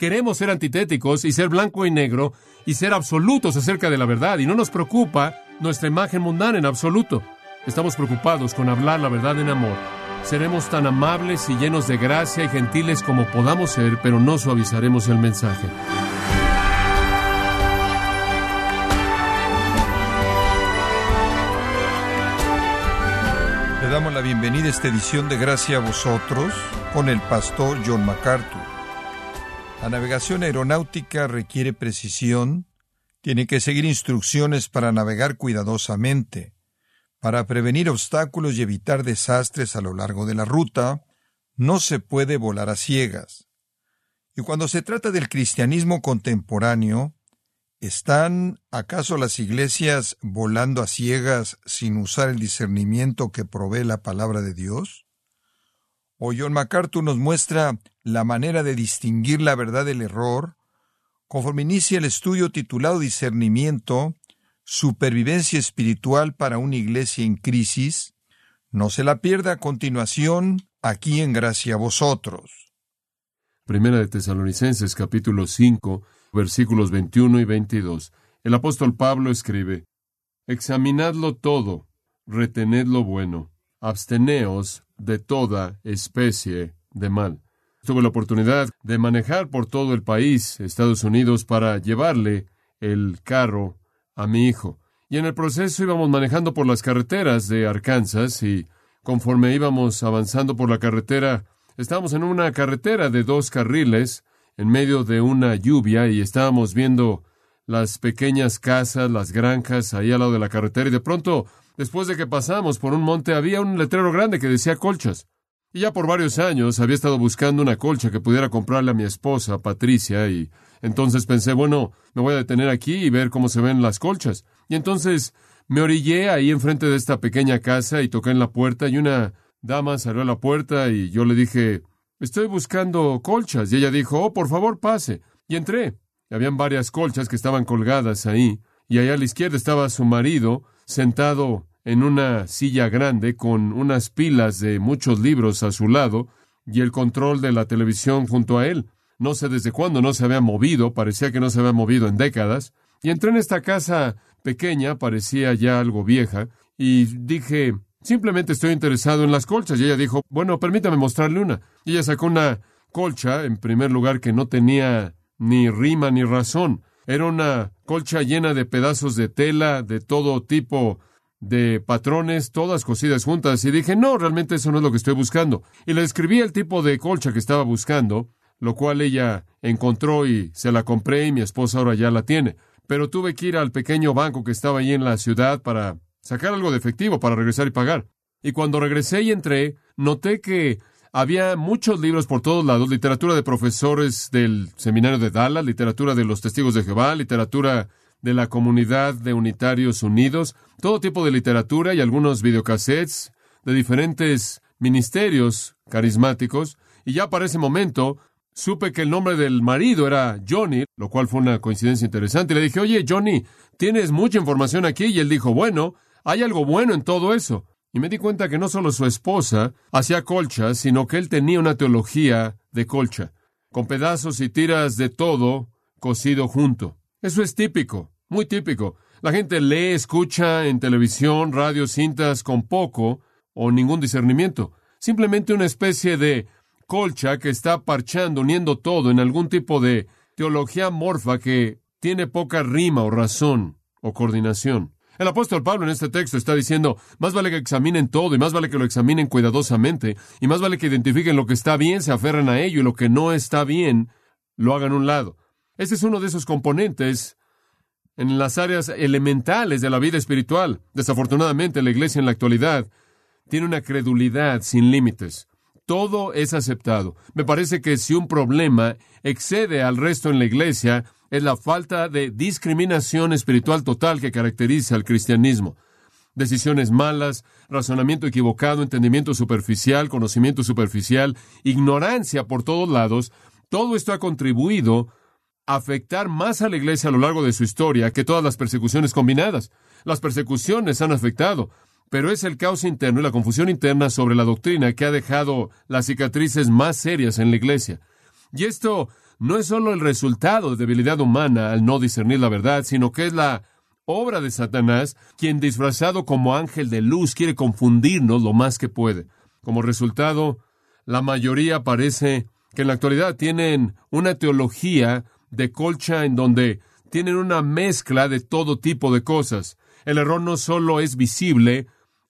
queremos ser antitéticos y ser blanco y negro y ser absolutos acerca de la verdad. Y no nos preocupa nuestra imagen mundana en absoluto. Estamos preocupados con hablar la verdad en amor. Seremos tan amables y llenos de gracia y gentiles como podamos ser, pero no suavizaremos el mensaje. Le damos la bienvenida a esta edición de Gracia a vosotros con el pastor John MacArthur. La navegación aeronáutica requiere precisión, tiene que seguir instrucciones para navegar cuidadosamente, para prevenir obstáculos y evitar desastres a lo largo de la ruta, no se puede volar a ciegas. Y cuando se trata del cristianismo contemporáneo, ¿están acaso las iglesias volando a ciegas sin usar el discernimiento que provee la palabra de Dios? O John MacArthur nos muestra la manera de distinguir la verdad del error, conforme inicia el estudio titulado Discernimiento, Supervivencia Espiritual para una Iglesia en Crisis. No se la pierda a continuación, aquí en Gracia a Vosotros. Primera de Tesalonicenses capítulo 5, versículos 21 y 22. El apóstol Pablo escribe, Examinadlo todo, retened lo bueno, absteneos de toda especie de mal. Tuve la oportunidad de manejar por todo el país, Estados Unidos, para llevarle el carro a mi hijo. Y en el proceso íbamos manejando por las carreteras de Arkansas y conforme íbamos avanzando por la carretera, estábamos en una carretera de dos carriles en medio de una lluvia y estábamos viendo las pequeñas casas, las granjas ahí al lado de la carretera y de pronto, después de que pasamos por un monte, había un letrero grande que decía colchas. Y ya por varios años había estado buscando una colcha que pudiera comprarle a mi esposa, Patricia, y entonces pensé, bueno, me voy a detener aquí y ver cómo se ven las colchas. Y entonces me orillé ahí enfrente de esta pequeña casa y toqué en la puerta y una dama salió a la puerta y yo le dije, estoy buscando colchas. Y ella dijo, oh, por favor, pase. Y entré. Habían varias colchas que estaban colgadas ahí, y allá a la izquierda estaba su marido sentado en una silla grande con unas pilas de muchos libros a su lado y el control de la televisión junto a él. No sé desde cuándo no se había movido, parecía que no se había movido en décadas. Y entré en esta casa pequeña, parecía ya algo vieja, y dije, simplemente estoy interesado en las colchas. Y ella dijo, bueno, permítame mostrarle una. Y ella sacó una colcha, en primer lugar, que no tenía ni rima ni razón. Era una colcha llena de pedazos de tela de todo tipo de patrones, todas cosidas juntas, y dije, no, realmente eso no es lo que estoy buscando. Y le escribí el tipo de colcha que estaba buscando, lo cual ella encontró y se la compré y mi esposa ahora ya la tiene. Pero tuve que ir al pequeño banco que estaba ahí en la ciudad para sacar algo de efectivo para regresar y pagar. Y cuando regresé y entré, noté que había muchos libros por todos lados, literatura de profesores del seminario de Dallas, literatura de los testigos de Jehová, literatura de la comunidad de unitarios unidos, todo tipo de literatura y algunos videocassettes de diferentes ministerios carismáticos. Y ya para ese momento supe que el nombre del marido era Johnny, lo cual fue una coincidencia interesante. Le dije, oye, Johnny, tienes mucha información aquí. Y él dijo, bueno, hay algo bueno en todo eso. Y me di cuenta que no solo su esposa hacía colchas, sino que él tenía una teología de colcha, con pedazos y tiras de todo cosido junto. Eso es típico, muy típico. La gente lee, escucha en televisión, radio, cintas con poco o ningún discernimiento. Simplemente una especie de colcha que está parchando, uniendo todo en algún tipo de teología morfa que tiene poca rima o razón o coordinación. El apóstol Pablo en este texto está diciendo, más vale que examinen todo y más vale que lo examinen cuidadosamente y más vale que identifiquen lo que está bien, se aferren a ello y lo que no está bien, lo hagan a un lado. Este es uno de esos componentes en las áreas elementales de la vida espiritual. Desafortunadamente, la iglesia en la actualidad tiene una credulidad sin límites. Todo es aceptado. Me parece que si un problema excede al resto en la iglesia, es la falta de discriminación espiritual total que caracteriza al cristianismo. Decisiones malas, razonamiento equivocado, entendimiento superficial, conocimiento superficial, ignorancia por todos lados, todo esto ha contribuido afectar más a la iglesia a lo largo de su historia que todas las persecuciones combinadas. Las persecuciones han afectado, pero es el caos interno y la confusión interna sobre la doctrina que ha dejado las cicatrices más serias en la iglesia. Y esto no es solo el resultado de debilidad humana al no discernir la verdad, sino que es la obra de Satanás, quien disfrazado como ángel de luz quiere confundirnos lo más que puede. Como resultado, la mayoría parece que en la actualidad tienen una teología de colcha en donde tienen una mezcla de todo tipo de cosas. El error no solo es visible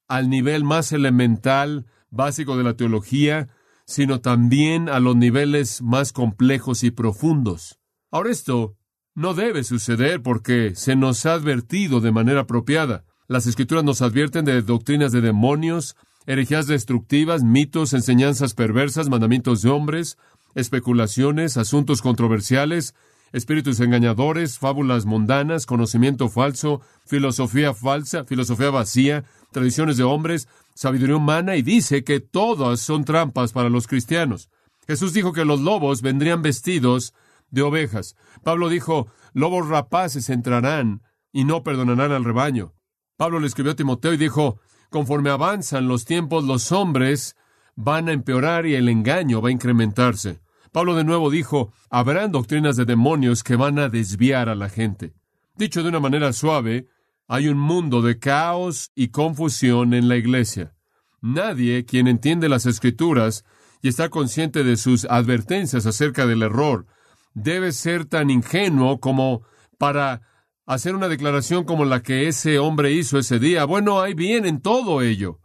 al nivel más elemental, básico de la teología, sino también a los niveles más complejos y profundos. Ahora esto no debe suceder porque se nos ha advertido de manera apropiada. Las escrituras nos advierten de doctrinas de demonios, herejías destructivas, mitos, enseñanzas perversas, mandamientos de hombres, especulaciones, asuntos controversiales, espíritus engañadores, fábulas mundanas, conocimiento falso, filosofía falsa, filosofía vacía, tradiciones de hombres, sabiduría humana y dice que todas son trampas para los cristianos. Jesús dijo que los lobos vendrían vestidos de ovejas. Pablo dijo, lobos rapaces entrarán y no perdonarán al rebaño. Pablo le escribió a Timoteo y dijo, conforme avanzan los tiempos, los hombres van a empeorar y el engaño va a incrementarse. Pablo de nuevo dijo, habrán doctrinas de demonios que van a desviar a la gente. Dicho de una manera suave, hay un mundo de caos y confusión en la iglesia. Nadie quien entiende las escrituras y está consciente de sus advertencias acerca del error debe ser tan ingenuo como para hacer una declaración como la que ese hombre hizo ese día. Bueno, hay bien en todo ello.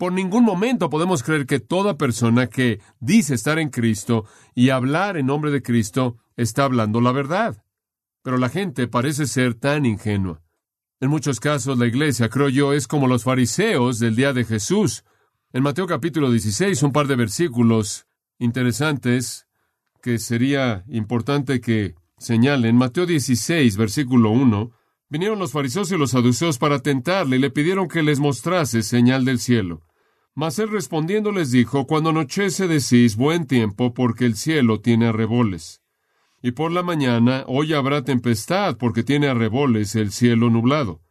Por ningún momento podemos creer que toda persona que dice estar en Cristo y hablar en nombre de Cristo está hablando la verdad. Pero la gente parece ser tan ingenua. En muchos casos la iglesia, creo yo, es como los fariseos del día de Jesús. En Mateo capítulo 16, un par de versículos interesantes que sería importante que señalen. Mateo 16, versículo 1, vinieron los fariseos y los saduceos para tentarle y le pidieron que les mostrase señal del cielo. Mas él respondiendo les dijo, Cuando anochece decís buen tiempo, porque el cielo tiene arreboles. Y por la mañana hoy habrá tempestad, porque tiene arreboles el cielo nublado.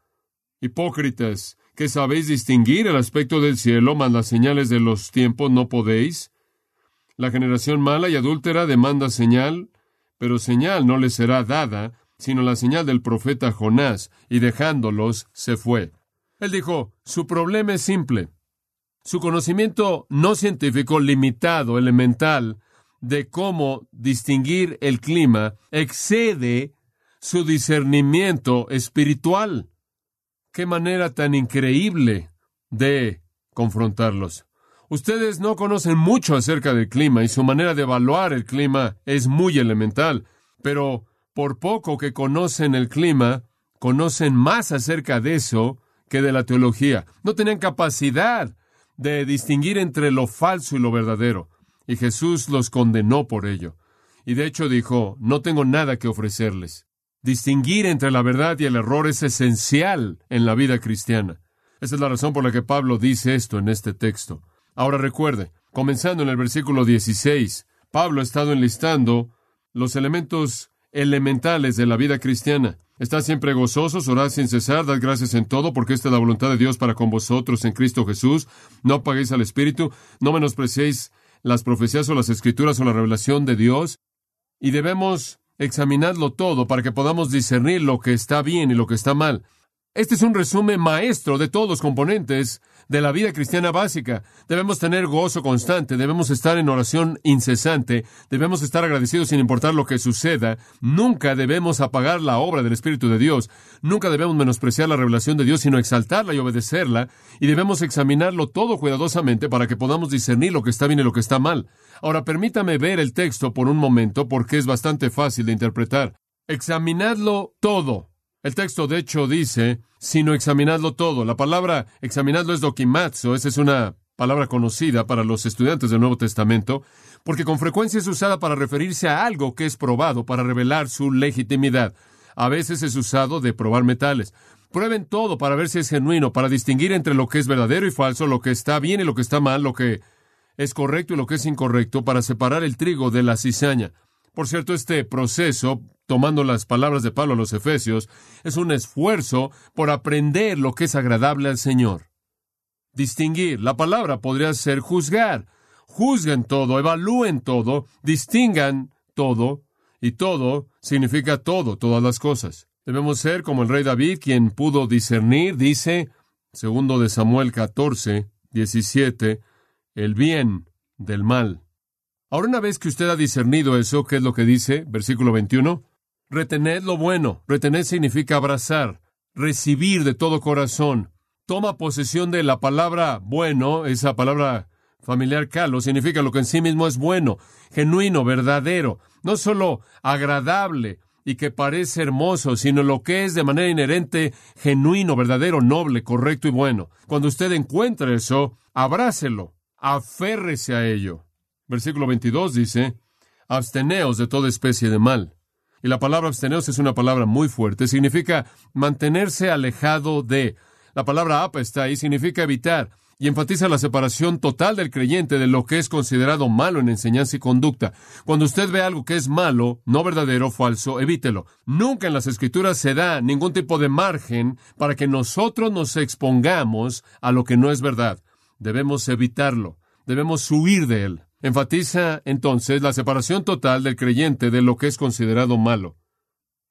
Hipócritas, que sabéis distinguir el aspecto del cielo, mas las señales de los tiempos no podéis. La generación mala y adúltera demanda señal, pero señal no le será dada, sino la señal del profeta Jonás, y dejándolos se fue. Él dijo, su problema es simple. Su conocimiento no científico limitado, elemental, de cómo distinguir el clima, excede su discernimiento espiritual. Qué manera tan increíble de confrontarlos. Ustedes no conocen mucho acerca del clima y su manera de evaluar el clima es muy elemental, pero por poco que conocen el clima, conocen más acerca de eso que de la teología. No tenían capacidad de distinguir entre lo falso y lo verdadero. Y Jesús los condenó por ello. Y de hecho dijo, no tengo nada que ofrecerles. Distinguir entre la verdad y el error es esencial en la vida cristiana. Esa es la razón por la que Pablo dice esto en este texto. Ahora recuerde, comenzando en el versículo 16, Pablo ha estado enlistando los elementos elementales de la vida cristiana. Estad siempre gozosos, orad sin cesar, dad gracias en todo, porque esta es la voluntad de Dios para con vosotros en Cristo Jesús. No apaguéis al Espíritu, no menospreciéis las profecías o las escrituras o la revelación de Dios. Y debemos examinarlo todo para que podamos discernir lo que está bien y lo que está mal. Este es un resumen maestro de todos los componentes de la vida cristiana básica. Debemos tener gozo constante, debemos estar en oración incesante, debemos estar agradecidos sin importar lo que suceda. Nunca debemos apagar la obra del Espíritu de Dios, nunca debemos menospreciar la revelación de Dios, sino exaltarla y obedecerla, y debemos examinarlo todo cuidadosamente para que podamos discernir lo que está bien y lo que está mal. Ahora permítame ver el texto por un momento porque es bastante fácil de interpretar. Examinadlo todo. El texto, de hecho, dice, sino examinadlo todo. La palabra examinadlo es dokimatsu, esa es una palabra conocida para los estudiantes del Nuevo Testamento, porque con frecuencia es usada para referirse a algo que es probado, para revelar su legitimidad. A veces es usado de probar metales. Prueben todo para ver si es genuino, para distinguir entre lo que es verdadero y falso, lo que está bien y lo que está mal, lo que es correcto y lo que es incorrecto, para separar el trigo de la cizaña. Por cierto, este proceso, tomando las palabras de Pablo a los Efesios, es un esfuerzo por aprender lo que es agradable al Señor. Distinguir. La palabra podría ser juzgar. Juzguen todo, evalúen todo, distingan todo Y todo significa todo, todas las cosas. Debemos ser como el rey David, quien pudo discernir, dice, segundo de Samuel 14, 17, el bien del mal. Ahora, una vez que usted ha discernido eso, ¿qué es lo que dice? Versículo 21. Retened lo bueno. Retener significa abrazar, recibir de todo corazón. Toma posesión de la palabra bueno, esa palabra familiar calo, significa lo que en sí mismo es bueno, genuino, verdadero, no solo agradable y que parece hermoso, sino lo que es de manera inherente genuino, verdadero, noble, correcto y bueno. Cuando usted encuentre eso, abrácelo, aférrese a ello. Versículo 22 dice, absteneos de toda especie de mal. Y la palabra absteneos es una palabra muy fuerte, significa mantenerse alejado de. La palabra apa está ahí, significa evitar, y enfatiza la separación total del creyente de lo que es considerado malo en enseñanza y conducta. Cuando usted ve algo que es malo, no verdadero, falso, evítelo. Nunca en las escrituras se da ningún tipo de margen para que nosotros nos expongamos a lo que no es verdad. Debemos evitarlo, debemos huir de él. Enfatiza entonces la separación total del creyente de lo que es considerado malo.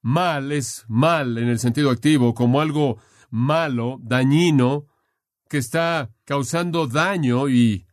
Mal es mal en el sentido activo, como algo malo, dañino, que está causando daño y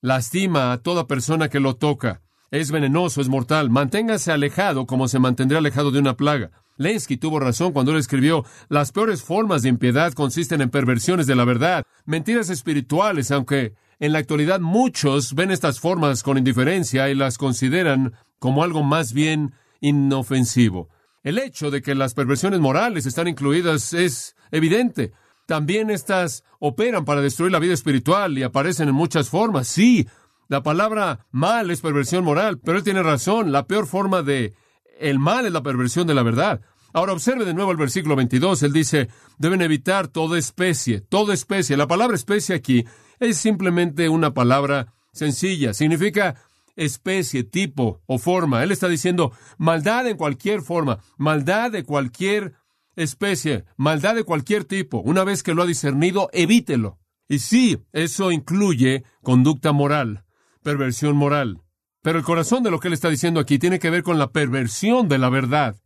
lastima a toda persona que lo toca. Es venenoso, es mortal. Manténgase alejado como se mantendría alejado de una plaga. Lenski tuvo razón cuando él escribió, las peores formas de impiedad consisten en perversiones de la verdad, mentiras espirituales, aunque en la actualidad muchos ven estas formas con indiferencia y las consideran como algo más bien inofensivo. El hecho de que las perversiones morales están incluidas es evidente. También estas operan para destruir la vida espiritual y aparecen en muchas formas. Sí, la palabra mal es perversión moral, pero él tiene razón. La peor forma de el mal es la perversión de la verdad. Ahora observe de nuevo el versículo 22. Él dice, deben evitar toda especie, toda especie. La palabra especie aquí es simplemente una palabra sencilla. Significa especie, tipo o forma. Él está diciendo maldad en cualquier forma, maldad de cualquier especie, maldad de cualquier tipo. Una vez que lo ha discernido, evítelo. Y sí, eso incluye conducta moral, perversión moral. Pero el corazón de lo que él está diciendo aquí tiene que ver con la perversión de la verdad.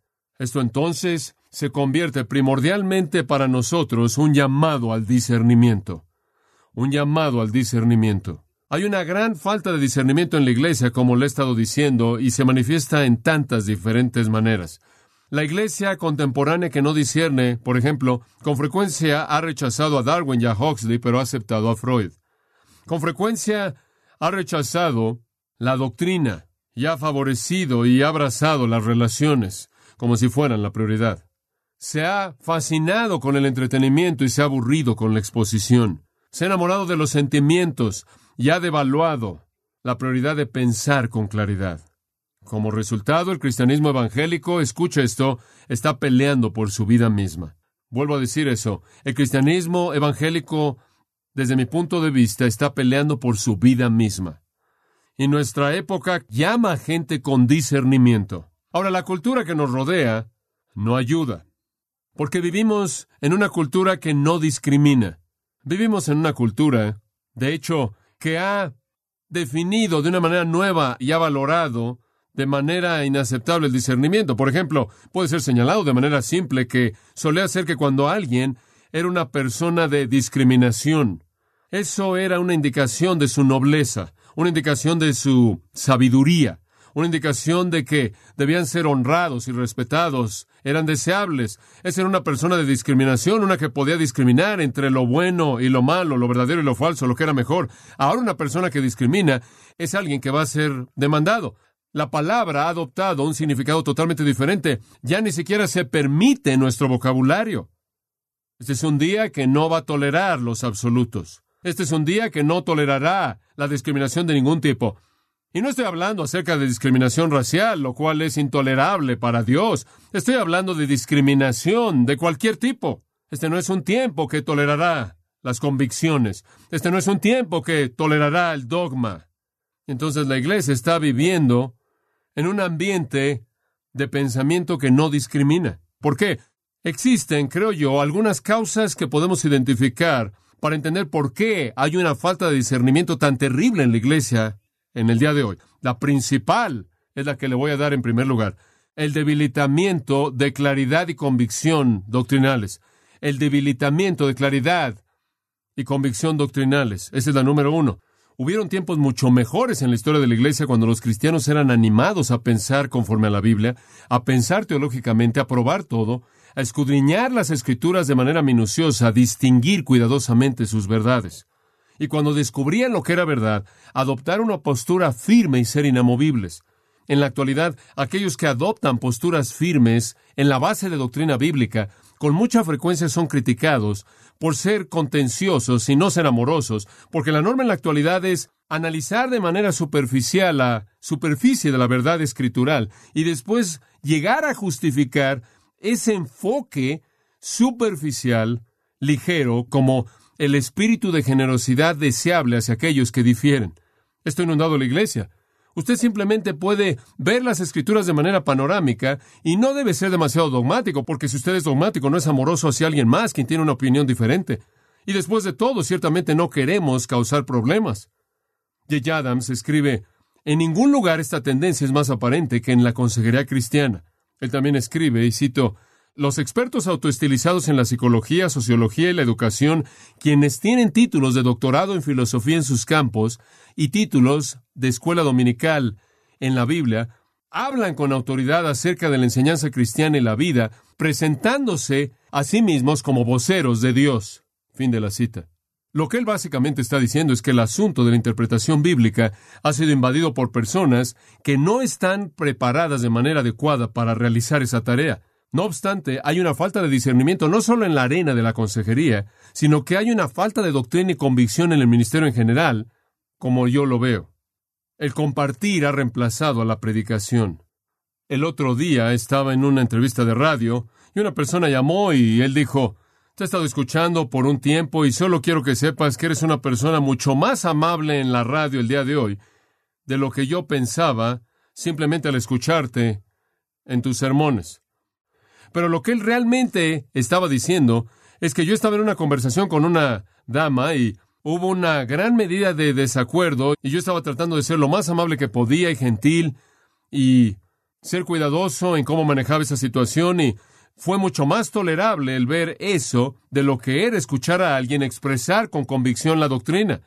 Esto entonces se convierte primordialmente para nosotros un llamado al discernimiento un llamado al discernimiento. Hay una gran falta de discernimiento en la iglesia, como le he estado diciendo, y se manifiesta en tantas diferentes maneras. La iglesia contemporánea que no discierne, por ejemplo, con frecuencia ha rechazado a Darwin y a Huxley, pero ha aceptado a Freud. Con frecuencia ha rechazado la doctrina y ha favorecido y ha abrazado las relaciones como si fueran la prioridad. Se ha fascinado con el entretenimiento y se ha aburrido con la exposición se ha enamorado de los sentimientos y ha devaluado la prioridad de pensar con claridad. Como resultado, el cristianismo evangélico, escucha esto, está peleando por su vida misma. Vuelvo a decir eso, el cristianismo evangélico, desde mi punto de vista, está peleando por su vida misma. Y nuestra época llama a gente con discernimiento. Ahora, la cultura que nos rodea no ayuda, porque vivimos en una cultura que no discrimina. Vivimos en una cultura, de hecho, que ha definido de una manera nueva y ha valorado de manera inaceptable el discernimiento. Por ejemplo, puede ser señalado de manera simple que solía ser que cuando alguien era una persona de discriminación, eso era una indicación de su nobleza, una indicación de su sabiduría una indicación de que debían ser honrados y respetados, eran deseables. Esa era una persona de discriminación, una que podía discriminar entre lo bueno y lo malo, lo verdadero y lo falso, lo que era mejor. Ahora una persona que discrimina es alguien que va a ser demandado. La palabra ha adoptado un significado totalmente diferente. Ya ni siquiera se permite en nuestro vocabulario. Este es un día que no va a tolerar los absolutos. Este es un día que no tolerará la discriminación de ningún tipo. Y no estoy hablando acerca de discriminación racial, lo cual es intolerable para Dios. Estoy hablando de discriminación de cualquier tipo. Este no es un tiempo que tolerará las convicciones. Este no es un tiempo que tolerará el dogma. Entonces la iglesia está viviendo en un ambiente de pensamiento que no discrimina. ¿Por qué? Existen, creo yo, algunas causas que podemos identificar para entender por qué hay una falta de discernimiento tan terrible en la iglesia en el día de hoy. La principal es la que le voy a dar en primer lugar. el debilitamiento de claridad y convicción doctrinales. El debilitamiento de claridad y convicción doctrinales. Esa es la número uno. Hubieron tiempos mucho mejores en la historia de la Iglesia cuando los cristianos eran animados a pensar conforme a la Biblia, a pensar teológicamente, a probar todo, a escudriñar las escrituras de manera minuciosa, a distinguir cuidadosamente sus verdades. Y cuando descubrían lo que era verdad, adoptar una postura firme y ser inamovibles. En la actualidad, aquellos que adoptan posturas firmes en la base de doctrina bíblica, con mucha frecuencia son criticados por ser contenciosos y no ser amorosos, porque la norma en la actualidad es analizar de manera superficial la superficie de la verdad escritural y después llegar a justificar ese enfoque superficial, ligero, como el espíritu de generosidad deseable hacia aquellos que difieren. Esto ha inundado la iglesia. Usted simplemente puede ver las escrituras de manera panorámica y no debe ser demasiado dogmático, porque si usted es dogmático no es amoroso hacia alguien más quien tiene una opinión diferente. Y después de todo, ciertamente no queremos causar problemas. J. Adams escribe, en ningún lugar esta tendencia es más aparente que en la consejería cristiana. Él también escribe, y cito, los expertos autoestilizados en la psicología, sociología y la educación, quienes tienen títulos de doctorado en filosofía en sus campos y títulos de escuela dominical en la Biblia, hablan con autoridad acerca de la enseñanza cristiana y la vida, presentándose a sí mismos como voceros de Dios. Fin de la cita. Lo que él básicamente está diciendo es que el asunto de la interpretación bíblica ha sido invadido por personas que no están preparadas de manera adecuada para realizar esa tarea. No obstante, hay una falta de discernimiento no solo en la arena de la consejería, sino que hay una falta de doctrina y convicción en el ministerio en general, como yo lo veo. El compartir ha reemplazado a la predicación. El otro día estaba en una entrevista de radio y una persona llamó y él dijo, te he estado escuchando por un tiempo y solo quiero que sepas que eres una persona mucho más amable en la radio el día de hoy de lo que yo pensaba simplemente al escucharte en tus sermones. Pero lo que él realmente estaba diciendo es que yo estaba en una conversación con una dama y hubo una gran medida de desacuerdo y yo estaba tratando de ser lo más amable que podía y gentil y ser cuidadoso en cómo manejaba esa situación y fue mucho más tolerable el ver eso de lo que era escuchar a alguien expresar con convicción la doctrina.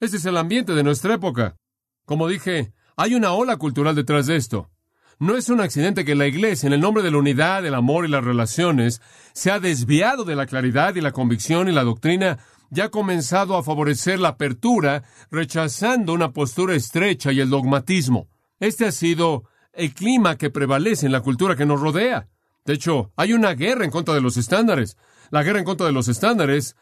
Ese es el ambiente de nuestra época. Como dije, hay una ola cultural detrás de esto. No es un accidente que la Iglesia, en el nombre de la unidad, el amor y las relaciones, se ha desviado de la claridad y la convicción y la doctrina ya ha comenzado a favorecer la apertura, rechazando una postura estrecha y el dogmatismo. Este ha sido el clima que prevalece en la cultura que nos rodea. De hecho, hay una guerra en contra de los estándares. La guerra en contra de los estándares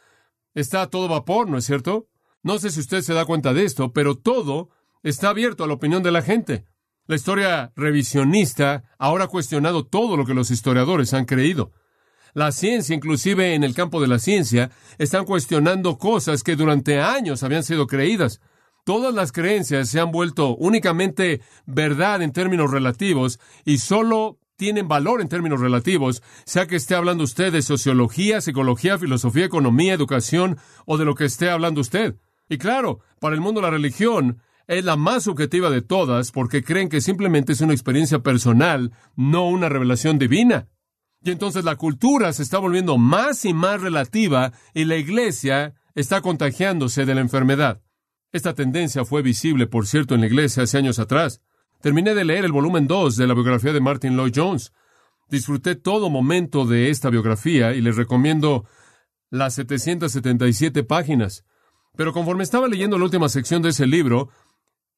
está a todo vapor, ¿no es cierto? No sé si usted se da cuenta de esto, pero todo está abierto a la opinión de la gente. La historia revisionista ahora ha cuestionado todo lo que los historiadores han creído. La ciencia, inclusive en el campo de la ciencia, están cuestionando cosas que durante años habían sido creídas. Todas las creencias se han vuelto únicamente verdad en términos relativos y solo tienen valor en términos relativos, sea que esté hablando usted de sociología, psicología, filosofía, economía, educación o de lo que esté hablando usted. Y claro, para el mundo la religión es la más subjetiva de todas porque creen que simplemente es una experiencia personal, no una revelación divina. Y entonces la cultura se está volviendo más y más relativa y la iglesia está contagiándose de la enfermedad. Esta tendencia fue visible, por cierto, en la iglesia hace años atrás. Terminé de leer el volumen 2 de la biografía de Martin Lloyd Jones. Disfruté todo momento de esta biografía y les recomiendo las 777 páginas. Pero conforme estaba leyendo la última sección de ese libro,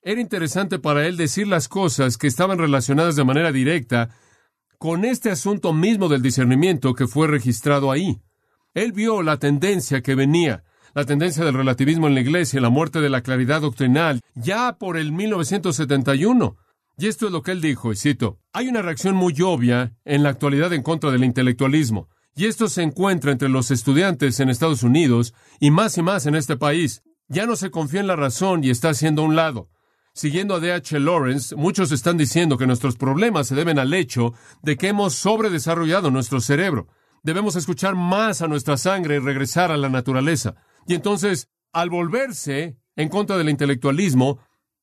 era interesante para él decir las cosas que estaban relacionadas de manera directa con este asunto mismo del discernimiento que fue registrado ahí. Él vio la tendencia que venía, la tendencia del relativismo en la iglesia, la muerte de la claridad doctrinal, ya por el 1971. Y esto es lo que él dijo, y cito, hay una reacción muy obvia en la actualidad en contra del intelectualismo, y esto se encuentra entre los estudiantes en Estados Unidos y más y más en este país. Ya no se confía en la razón y está haciendo a un lado. Siguiendo a D.H. Lawrence, muchos están diciendo que nuestros problemas se deben al hecho de que hemos sobredesarrollado nuestro cerebro. Debemos escuchar más a nuestra sangre y regresar a la naturaleza. Y entonces, al volverse en contra del intelectualismo,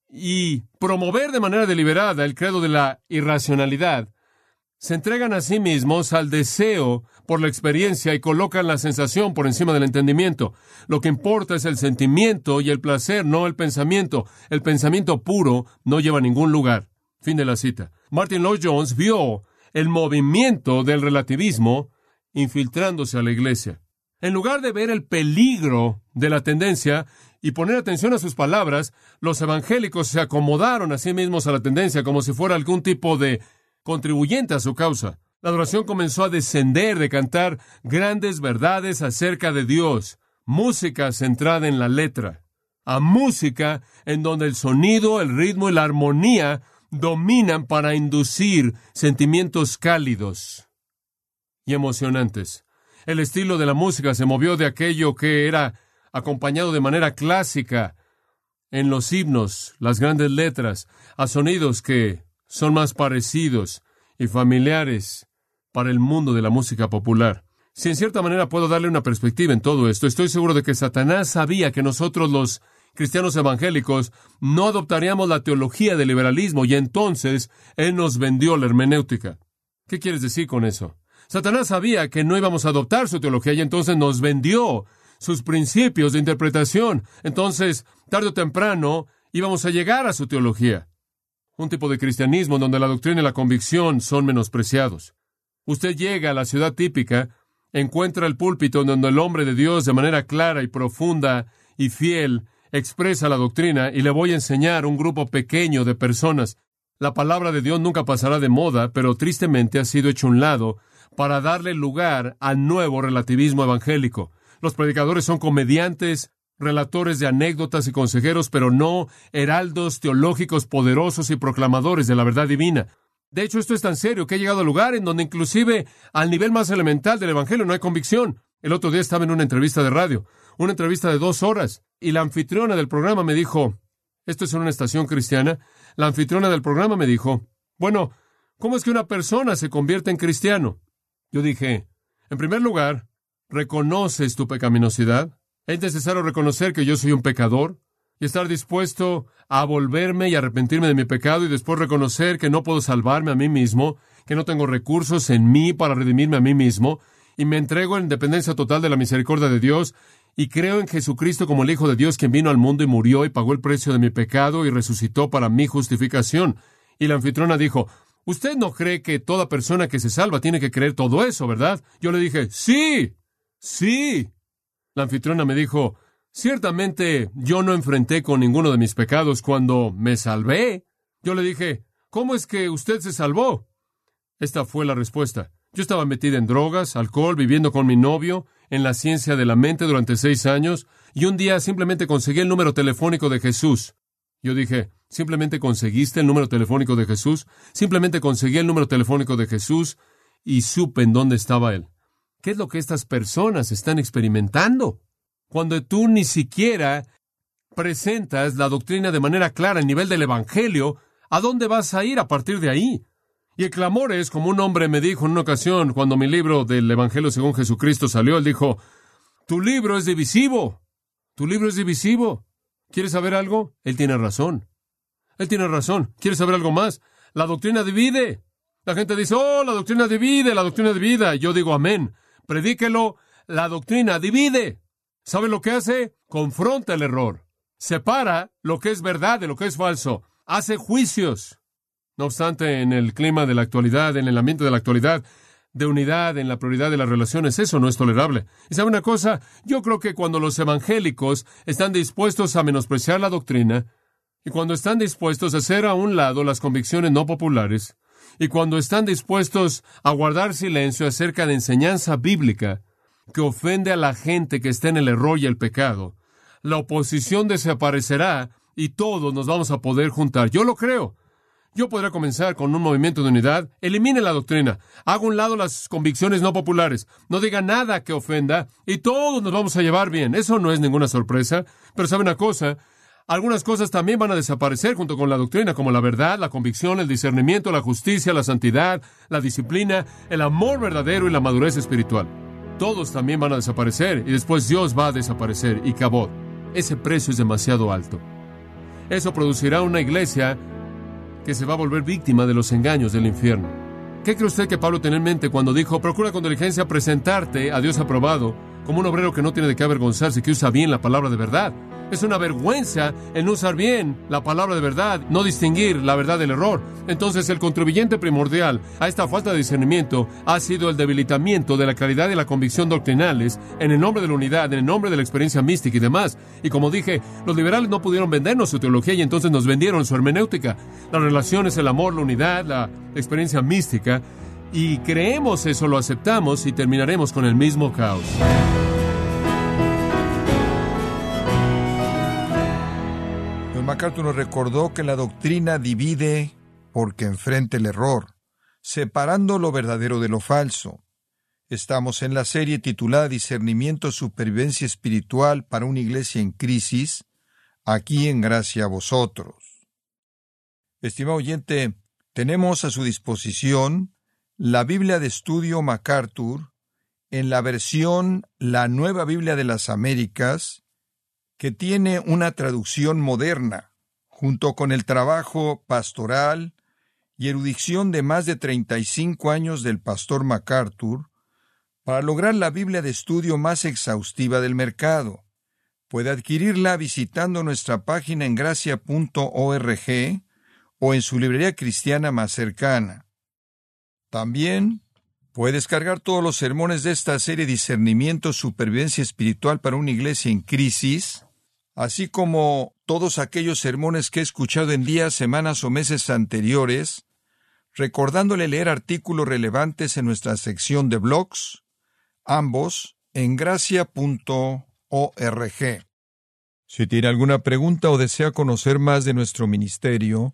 y promover de manera deliberada el credo de la irracionalidad, se entregan a sí mismos al deseo por la experiencia y colocan la sensación por encima del entendimiento. Lo que importa es el sentimiento y el placer, no el pensamiento. El pensamiento puro no lleva a ningún lugar. Fin de la cita. Martin Lloyd Jones vio el movimiento del relativismo infiltrándose a la iglesia. En lugar de ver el peligro de la tendencia y poner atención a sus palabras, los evangélicos se acomodaron a sí mismos a la tendencia como si fuera algún tipo de contribuyente a su causa. La adoración comenzó a descender de cantar grandes verdades acerca de Dios, música centrada en la letra, a música en donde el sonido, el ritmo y la armonía dominan para inducir sentimientos cálidos y emocionantes. El estilo de la música se movió de aquello que era acompañado de manera clásica en los himnos, las grandes letras, a sonidos que son más parecidos y familiares para el mundo de la música popular. Si en cierta manera puedo darle una perspectiva en todo esto, estoy seguro de que Satanás sabía que nosotros los cristianos evangélicos no adoptaríamos la teología del liberalismo y entonces Él nos vendió la hermenéutica. ¿Qué quieres decir con eso? Satanás sabía que no íbamos a adoptar su teología y entonces nos vendió sus principios de interpretación. Entonces, tarde o temprano, íbamos a llegar a su teología. Un tipo de cristianismo donde la doctrina y la convicción son menospreciados. Usted llega a la ciudad típica, encuentra el púlpito donde el hombre de Dios de manera clara y profunda y fiel expresa la doctrina y le voy a enseñar un grupo pequeño de personas. La palabra de Dios nunca pasará de moda, pero tristemente ha sido hecho un lado para darle lugar al nuevo relativismo evangélico. Los predicadores son comediantes, relatores de anécdotas y consejeros, pero no heraldos teológicos poderosos y proclamadores de la verdad divina. De hecho, esto es tan serio que ha llegado al lugar en donde inclusive al nivel más elemental del Evangelio no hay convicción. El otro día estaba en una entrevista de radio, una entrevista de dos horas, y la anfitriona del programa me dijo, esto es en una estación cristiana, la anfitriona del programa me dijo, bueno, ¿cómo es que una persona se convierte en cristiano? Yo dije, en primer lugar, ¿reconoces tu pecaminosidad? Es necesario reconocer que yo soy un pecador y estar dispuesto a volverme y arrepentirme de mi pecado y después reconocer que no puedo salvarme a mí mismo, que no tengo recursos en mí para redimirme a mí mismo, y me entrego en dependencia total de la misericordia de Dios y creo en Jesucristo como el Hijo de Dios quien vino al mundo y murió y pagó el precio de mi pecado y resucitó para mi justificación. Y la anfitrona dijo, Usted no cree que toda persona que se salva tiene que creer todo eso, ¿verdad? Yo le dije, sí, sí. La anfitrona me dijo, ciertamente yo no enfrenté con ninguno de mis pecados cuando me salvé. Yo le dije, ¿cómo es que usted se salvó? Esta fue la respuesta. Yo estaba metida en drogas, alcohol, viviendo con mi novio, en la ciencia de la mente durante seis años, y un día simplemente conseguí el número telefónico de Jesús. Yo dije, ¿simplemente conseguiste el número telefónico de Jesús? Simplemente conseguí el número telefónico de Jesús y supe en dónde estaba Él. ¿Qué es lo que estas personas están experimentando? Cuando tú ni siquiera presentas la doctrina de manera clara a nivel del Evangelio, ¿a dónde vas a ir a partir de ahí? Y el clamor es, como un hombre me dijo en una ocasión, cuando mi libro del Evangelio según Jesucristo salió, él dijo, tu libro es divisivo, tu libro es divisivo. ¿Quieres saber algo? Él tiene razón. Él tiene razón. ¿Quieres saber algo más? La doctrina divide. La gente dice, oh, la doctrina divide, la doctrina divide. Yo digo, amén. Predíquelo, la doctrina divide. ¿Sabe lo que hace? Confronta el error. Separa lo que es verdad de lo que es falso. Hace juicios. No obstante, en el clima de la actualidad, en el ambiente de la actualidad, de unidad en la prioridad de las relaciones, eso no es tolerable. Y sabe una cosa, yo creo que cuando los evangélicos están dispuestos a menospreciar la doctrina, y cuando están dispuestos a hacer a un lado las convicciones no populares, y cuando están dispuestos a guardar silencio acerca de enseñanza bíblica que ofende a la gente que está en el error y el pecado, la oposición desaparecerá y todos nos vamos a poder juntar. Yo lo creo. Yo podría comenzar con un movimiento de unidad. Elimine la doctrina. Haga un lado las convicciones no populares. No diga nada que ofenda y todos nos vamos a llevar bien. Eso no es ninguna sorpresa. Pero sabe una cosa, algunas cosas también van a desaparecer junto con la doctrina, como la verdad, la convicción, el discernimiento, la justicia, la santidad, la disciplina, el amor verdadero y la madurez espiritual. Todos también van a desaparecer y después Dios va a desaparecer y cabot. Ese precio es demasiado alto. Eso producirá una iglesia que se va a volver víctima de los engaños del infierno. ¿Qué cree usted que Pablo tenía en mente cuando dijo, procura con diligencia presentarte a Dios aprobado como un obrero que no tiene de qué avergonzarse, que usa bien la palabra de verdad? Es una vergüenza el no usar bien la palabra de verdad, no distinguir la verdad del error. Entonces el contribuyente primordial a esta falta de discernimiento ha sido el debilitamiento de la claridad y la convicción doctrinales en el nombre de la unidad, en el nombre de la experiencia mística y demás. Y como dije, los liberales no pudieron vendernos su teología y entonces nos vendieron su hermenéutica. Las relaciones, el amor, la unidad, la experiencia mística. Y creemos eso, lo aceptamos y terminaremos con el mismo caos. MacArthur nos recordó que la doctrina divide porque enfrenta el error, separando lo verdadero de lo falso. Estamos en la serie titulada Discernimiento, Supervivencia Espiritual para una Iglesia en Crisis, aquí en Gracia a vosotros. Estimado oyente, tenemos a su disposición la Biblia de Estudio MacArthur en la versión La Nueva Biblia de las Américas, que tiene una traducción moderna, junto con el trabajo pastoral y erudición de más de 35 años del pastor MacArthur, para lograr la Biblia de estudio más exhaustiva del mercado. Puede adquirirla visitando nuestra página en gracia.org o en su librería cristiana más cercana. También puede descargar todos los sermones de esta serie Discernimiento, Supervivencia Espiritual para una Iglesia en Crisis, así como todos aquellos sermones que he escuchado en días, semanas o meses anteriores, recordándole leer artículos relevantes en nuestra sección de blogs, ambos en gracia.org. Si tiene alguna pregunta o desea conocer más de nuestro ministerio,